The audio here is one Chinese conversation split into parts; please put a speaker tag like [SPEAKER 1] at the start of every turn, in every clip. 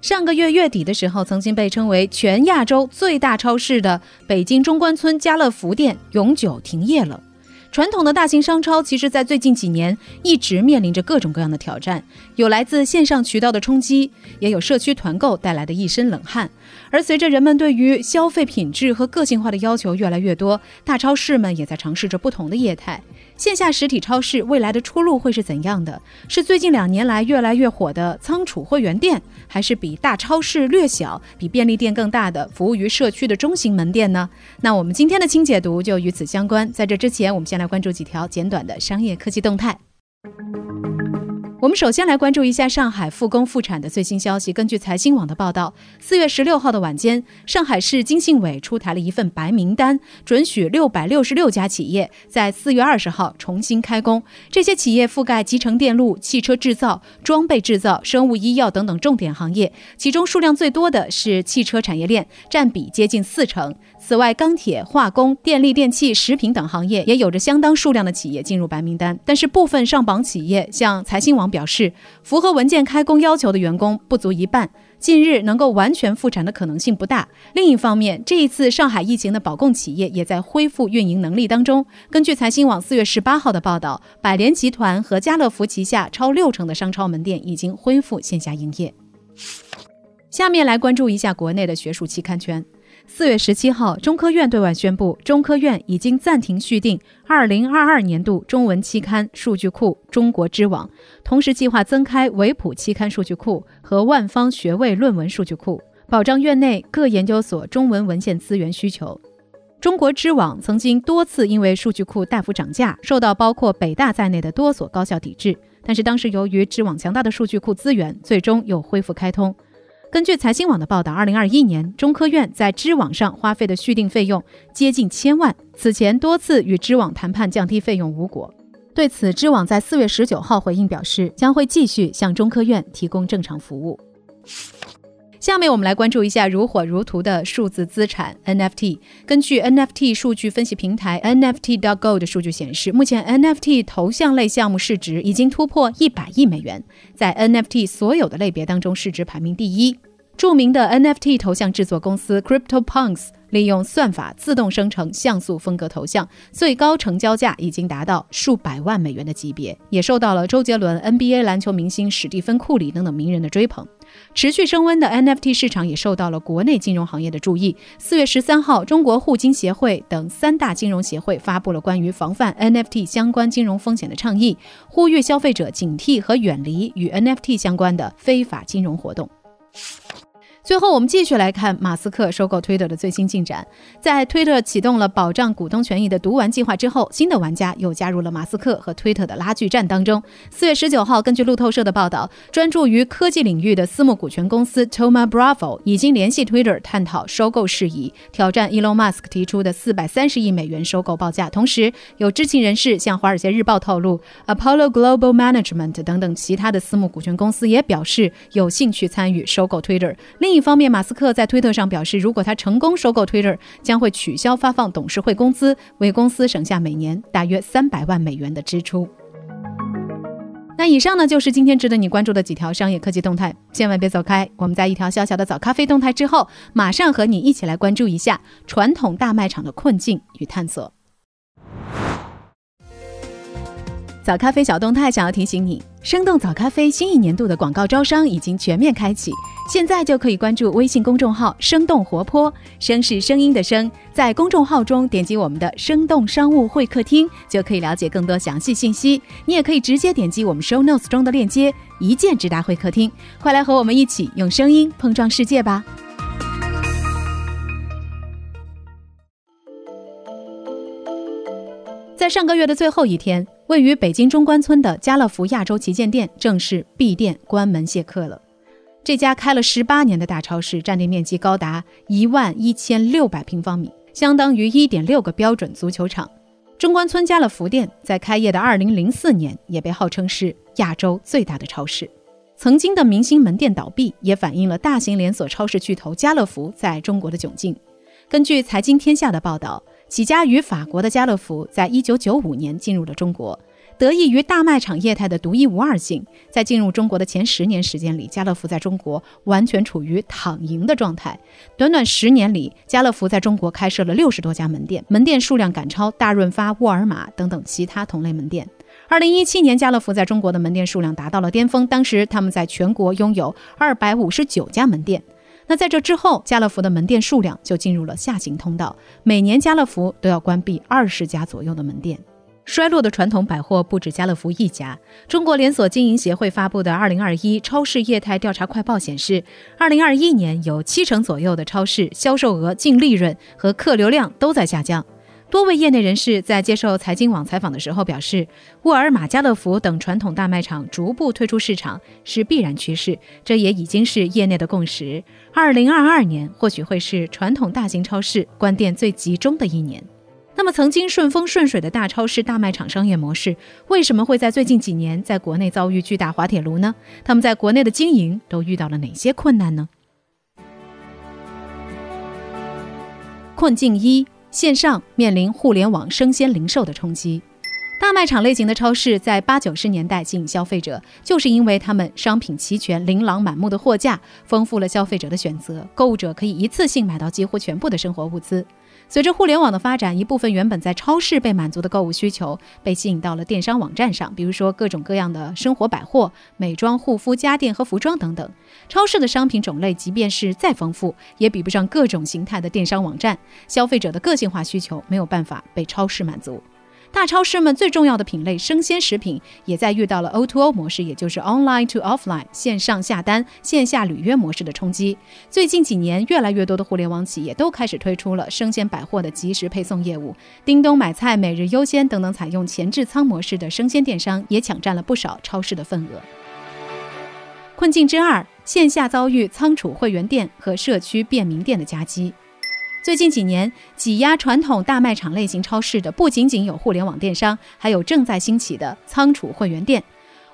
[SPEAKER 1] 上个月月底的时候，曾经被称为全亚洲最大超市的北京中关村家乐福店永久停业了。传统的大型商超，其实，在最近几年一直面临着各种各样的挑战，有来自线上渠道的冲击，也有社区团购带来的一身冷汗。而随着人们对于消费品质和个性化的要求越来越多，大超市们也在尝试着不同的业态。线下实体超市未来的出路会是怎样的？是最近两年来越来越火的仓储会员店，还是比大超市略小、比便利店更大的服务于社区的中型门店呢？那我们今天的清解读就与此相关。在这之前，我们先来关注几条简短的商业科技动态。我们首先来关注一下上海复工复产的最新消息。根据财新网的报道，四月十六号的晚间，上海市经信委出台了一份白名单，准许六百六十六家企业在四月二十号重新开工。这些企业覆盖集成电路、汽车制造、装备制造、生物医药等等重点行业，其中数量最多的是汽车产业链，占比接近四成。此外，钢铁、化工、电力电器、食品等行业也有着相当数量的企业进入白名单。但是，部分上榜企业像财新网表示，符合文件开工要求的员工不足一半，近日能够完全复产的可能性不大。另一方面，这一次上海疫情的保供企业也在恢复运营能力当中。根据财新网四月十八号的报道，百联集团和家乐福旗下超六成的商超门店已经恢复线下营业。下面来关注一下国内的学术期刊圈。四月十七号，中科院对外宣布，中科院已经暂停续订二零二二年度中文期刊数据库中国知网，同时计划增开维普期刊数据库和万方学位论文数据库，保障院内各研究所中文文献资源需求。中国知网曾经多次因为数据库大幅涨价，受到包括北大在内的多所高校抵制，但是当时由于知网强大的数据库资源，最终又恢复开通。根据财新网的报道，二零二一年中科院在知网上花费的续订费用接近千万。此前多次与知网谈判降低费用无果。对此，知网在四月十九号回应表示，将会继续向中科院提供正常服务。下面我们来关注一下如火如荼的数字资产 NFT。根据 NFT 数据分析平台 NFT.Go 的数据显示，目前 NFT 头像类项目市值已经突破一百亿美元，在 NFT 所有的类别当中市值排名第一。著名的 NFT 头像制作公司 CryptoPunks 利用算法自动生成像素风格头像，最高成交价已经达到数百万美元的级别，也受到了周杰伦、NBA 篮球明星史蒂芬·库里等等名人的追捧。持续升温的 NFT 市场也受到了国内金融行业的注意。四月十三号，中国互金协会等三大金融协会发布了关于防范 NFT 相关金融风险的倡议，呼吁消费者警惕和远离与 NFT 相关的非法金融活动。最后，我们继续来看马斯克收购 Twitter 的最新进展。在 Twitter 启动了保障股东权益的读完计划之后，新的玩家又加入了马斯克和 Twitter 的拉锯战当中。四月十九号，根据路透社的报道，专注于科技领域的私募股权公司 Toma Bravo 已经联系 Twitter 探讨收购事宜，挑战 Elon Musk 提出的四百三十亿美元收购报价。同时，有知情人士向《华尔街日报》透露，Apollo Global Management 等等其他的私募股权公司也表示有兴趣参与收购 Twitter。另另一方面，马斯克在推特上表示，如果他成功收购 Twitter，将会取消发放董事会工资，为公司省下每年大约三百万美元的支出。那以上呢，就是今天值得你关注的几条商业科技动态，千万别走开。我们在一条小小的早咖啡动态之后，马上和你一起来关注一下传统大卖场的困境与探索。早咖啡小动态想要提醒你，生动早咖啡新一年度的广告招商已经全面开启，现在就可以关注微信公众号“生动活泼”，声是声音的声，在公众号中点击我们的“生动商务会客厅”，就可以了解更多详细信息。你也可以直接点击我们 show notes 中的链接，一键直达会客厅。快来和我们一起用声音碰撞世界吧！在上个月的最后一天。位于北京中关村的家乐福亚洲旗舰店正式闭店关门谢客了。这家开了十八年的大超市，占地面积高达一万一千六百平方米，相当于一点六个标准足球场。中关村家乐福店在开业的二零零四年也被号称是亚洲最大的超市。曾经的明星门店倒闭，也反映了大型连锁超市巨头家乐福在中国的窘境。根据财经天下的报道，起家于法国的家乐福在一九九五年进入了中国。得益于大卖场业态的独一无二性，在进入中国的前十年时间里，家乐福在中国完全处于躺赢的状态。短短十年里，家乐福在中国开设了六十多家门店，门店数量赶超大润发、沃尔玛等等其他同类门店。二零一七年，家乐福在中国的门店数量达到了巅峰，当时他们在全国拥有二百五十九家门店。那在这之后，家乐福的门店数量就进入了下行通道，每年家乐福都要关闭二十家左右的门店。衰落的传统百货不止家乐福一家。中国连锁经营协会发布的《二零二一超市业态调查快报》显示，二零二一年有七成左右的超市销售额、净利润和客流量都在下降。多位业内人士在接受财经网采访的时候表示，沃尔玛、家乐福等传统大卖场逐步退出市场是必然趋势，这也已经是业内的共识。二零二二年或许会是传统大型超市关店最集中的一年。那么，曾经顺风顺水的大超市、大卖场商业模式，为什么会在最近几年在国内遭遇巨大滑铁卢呢？他们在国内的经营都遇到了哪些困难呢？困境一：线上面临互联网生鲜零售的冲击。大卖场类型的超市在八九十年代吸引消费者，就是因为他们商品齐全、琳琅满目的货架，丰富了消费者的选择，购物者可以一次性买到几乎全部的生活物资。随着互联网的发展，一部分原本在超市被满足的购物需求被吸引到了电商网站上，比如说各种各样的生活百货、美妆、护肤、家电和服装等等。超市的商品种类即便是再丰富，也比不上各种形态的电商网站。消费者的个性化需求没有办法被超市满足。大超市们最重要的品类生鲜食品，也在遇到了 O2O 模式，也就是 Online to Offline 线上下单、线下履约模式的冲击。最近几年，越来越多的互联网企业都开始推出了生鲜百货的即时配送业务，叮咚买菜、每日优鲜等等采用前置仓模式的生鲜电商，也抢占了不少超市的份额。困境之二，线下遭遇仓储会员店和社区便民店的夹击。最近几年，挤压传统大卖场类型超市的不仅仅有互联网电商，还有正在兴起的仓储会员店。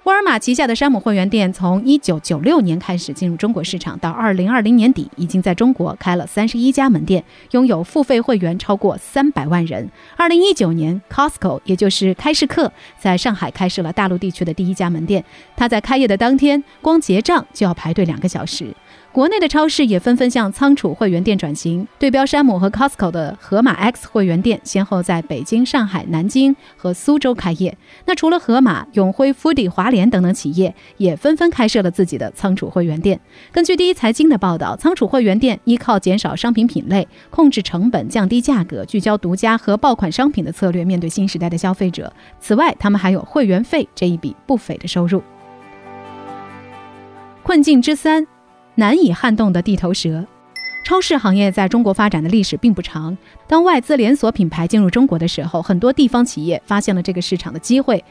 [SPEAKER 1] 沃尔玛旗下的山姆会员店从一九九六年开始进入中国市场，到二零二零年底，已经在中国开了三十一家门店，拥有付费会员超过三百万人。二零一九年，Costco 也就是开市客在上海开设了大陆地区的第一家门店，它在开业的当天，光结账就要排队两个小时。国内的超市也纷纷向仓储会员店转型，对标山姆和 Costco 的盒马 X 会员店，先后在北京、上海、南京和苏州开业。那除了盒马、永辉、富迪、华联联等等企业，也纷纷开设了自己的仓储会员店。根据第一财经的报道，仓储会员店依靠减少商品品类、控制成本、降低价格、聚焦独家和爆款商品的策略，面对新时代的消费者。此外，他们还有会员费这一笔不菲的收入。困境之三。难以撼动的地头蛇，超市行业在中国发展的历史并不长。当外资连锁品牌进入中国的时候，很多地方企业发现了这个市场的机会。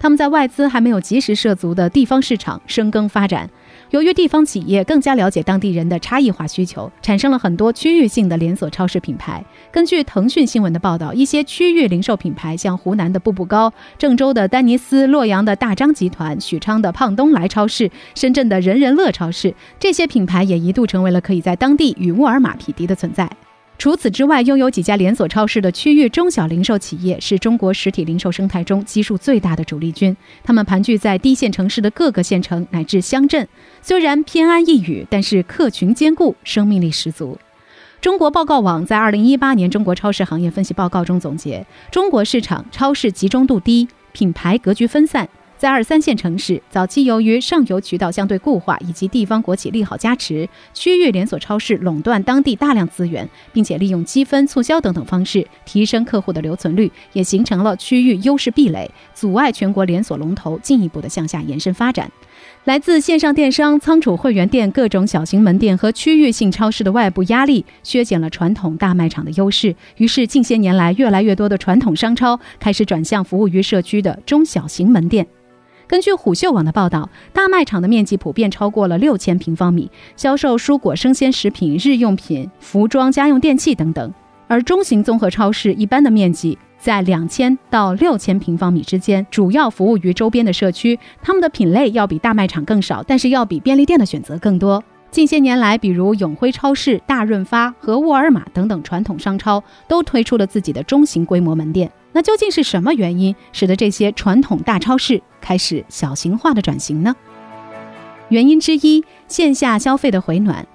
[SPEAKER 1] 他们在外资还没有及时涉足的地方市场深耕发展。由于地方企业更加了解当地人的差异化需求，产生了很多区域性的连锁超市品牌。根据腾讯新闻的报道，一些区域零售品牌，像湖南的步步高、郑州的丹尼斯、洛阳的大张集团、许昌的胖东来超市、深圳的人人乐超市，这些品牌也一度成为了可以在当地与沃尔玛匹敌的存在。除此之外，拥有几家连锁超市的区域中小零售企业是中国实体零售生态中基数最大的主力军。他们盘踞在低线城市的各个县城乃至乡镇，虽然偏安一隅，但是客群坚固，生命力十足。中国报告网在二零一八年中国超市行业分析报告中总结：中国市场超市集中度低，品牌格局分散。在二三线城市，早期由于上游渠道相对固化以及地方国企利好加持，区域连锁超市垄断当地大量资源，并且利用积分、促销等等方式提升客户的留存率，也形成了区域优势壁垒，阻碍全国连锁龙头进一步的向下延伸发展。来自线上电商、仓储会员店、各种小型门店和区域性超市的外部压力，削减了传统大卖场的优势。于是，近些年来，越来越多的传统商超开始转向服务于社区的中小型门店。根据虎嗅网的报道，大卖场的面积普遍超过了六千平方米，销售蔬果、生鲜食品、日用品、服装、家用电器等等。而中型综合超市一般的面积在两千到六千平方米之间，主要服务于周边的社区。他们的品类要比大卖场更少，但是要比便利店的选择更多。近些年来，比如永辉超市、大润发和沃尔玛等等传统商超都推出了自己的中型规模门店。那究竟是什么原因使得这些传统大超市开始小型化的转型呢？原因之一，线下消费的回暖。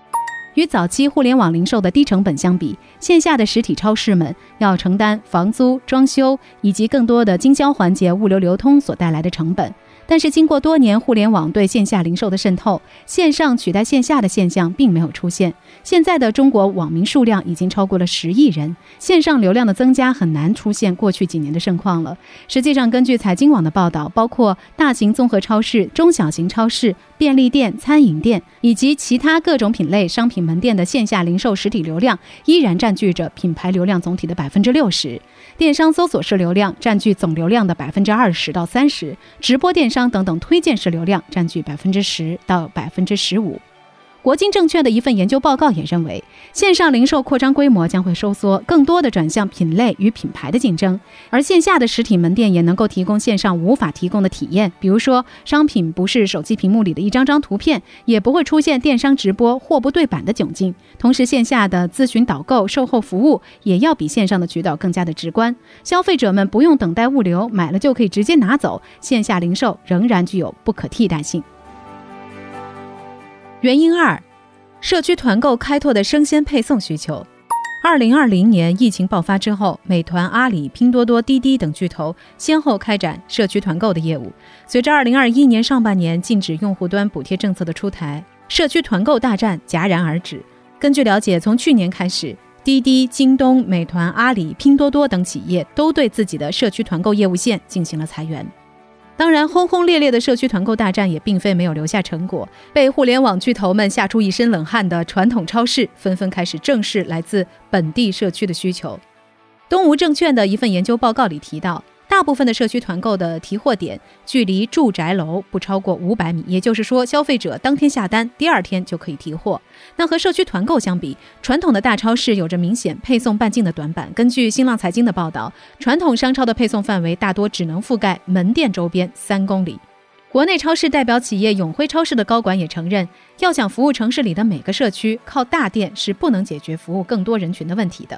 [SPEAKER 1] 与早期互联网零售的低成本相比，线下的实体超市们要承担房租、装修以及更多的经销环节、物流流通所带来的成本。但是，经过多年互联网对线下零售的渗透，线上取代线下的现象并没有出现。现在的中国网民数量已经超过了十亿人，线上流量的增加很难出现过去几年的盛况了。实际上，根据财经网的报道，包括大型综合超市、中小型超市、便利店、餐饮店以及其他各种品类商品门店的线下零售实体流量，依然占据着品牌流量总体的百分之六十。电商搜索式流量占据总流量的百分之二十到三十，直播电商等等推荐式流量占据百分之十到百分之十五。国金证券的一份研究报告也认为，线上零售扩张规模将会收缩，更多的转向品类与品牌的竞争，而线下的实体门店也能够提供线上无法提供的体验，比如说商品不是手机屏幕里的一张张图片，也不会出现电商直播货不对版的窘境。同时，线下的咨询导购、售后服务也要比线上的渠道更加的直观，消费者们不用等待物流，买了就可以直接拿走，线下零售仍然具有不可替代性。原因二，社区团购开拓的生鲜配送需求。二零二零年疫情爆发之后，美团、阿里、拼多多、滴滴等巨头先后开展社区团购的业务。随着二零二一年上半年禁止用户端补贴政策的出台，社区团购大战戛然而止。根据了解，从去年开始，滴滴、京东、美团、阿里、拼多多等企业都对自己的社区团购业务线进行了裁员。当然，轰轰烈烈的社区团购大战也并非没有留下成果。被互联网巨头们吓出一身冷汗的传统超市，纷纷开始正视来自本地社区的需求。东吴证券的一份研究报告里提到。大部分的社区团购的提货点距离住宅楼不超过五百米，也就是说，消费者当天下单，第二天就可以提货。那和社区团购相比，传统的大超市有着明显配送半径的短板。根据新浪财经的报道，传统商超的配送范围大多只能覆盖门店周边三公里。国内超市代表企业永辉超市的高管也承认，要想服务城市里的每个社区，靠大店是不能解决服务更多人群的问题的。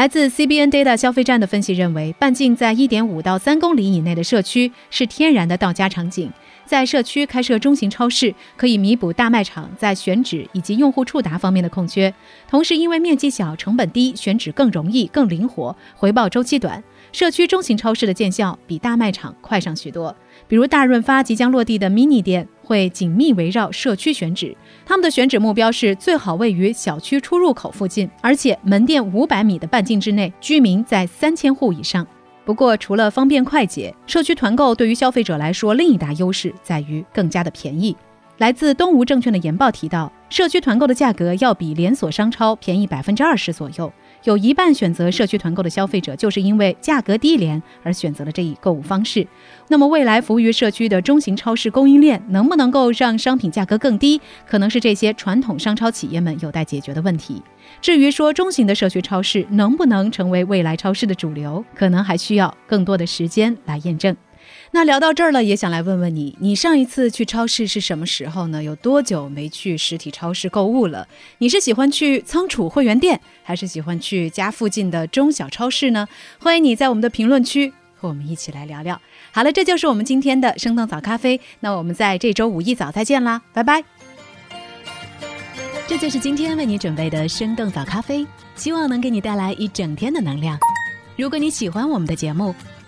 [SPEAKER 1] 来自 CBN Data 消费站的分析认为，半径在1.5到3公里以内的社区是天然的到家场景。在社区开设中型超市，可以弥补大卖场在选址以及用户触达方面的空缺。同时，因为面积小、成本低、选址更容易、更灵活、回报周期短，社区中型超市的见效比大卖场快上许多。比如大润发即将落地的 mini 店。会紧密围绕社区选址，他们的选址目标是最好位于小区出入口附近，而且门店五百米的半径之内，居民在三千户以上。不过，除了方便快捷，社区团购对于消费者来说，另一大优势在于更加的便宜。来自东吴证券的研报提到，社区团购的价格要比连锁商超便宜百分之二十左右。有一半选择社区团购的消费者，就是因为价格低廉而选择了这一购物方式。那么，未来服务于社区的中型超市供应链能不能够让商品价格更低，可能是这些传统商超企业们有待解决的问题。至于说中型的社区超市能不能成为未来超市的主流，可能还需要更多的时间来验证。那聊到这儿了，也想来问问你，你上一次去超市是什么时候呢？有多久没去实体超市购物了？你是喜欢去仓储会员店，还是喜欢去家附近的中小超市呢？欢迎你在我们的评论区和我们一起来聊聊。好了，这就是我们今天的生动早咖啡。那我们在这周五一早再见啦，拜拜。这就是今天为你准备的生动早咖啡，希望能给你带来一整天的能量。如果你喜欢我们的节目，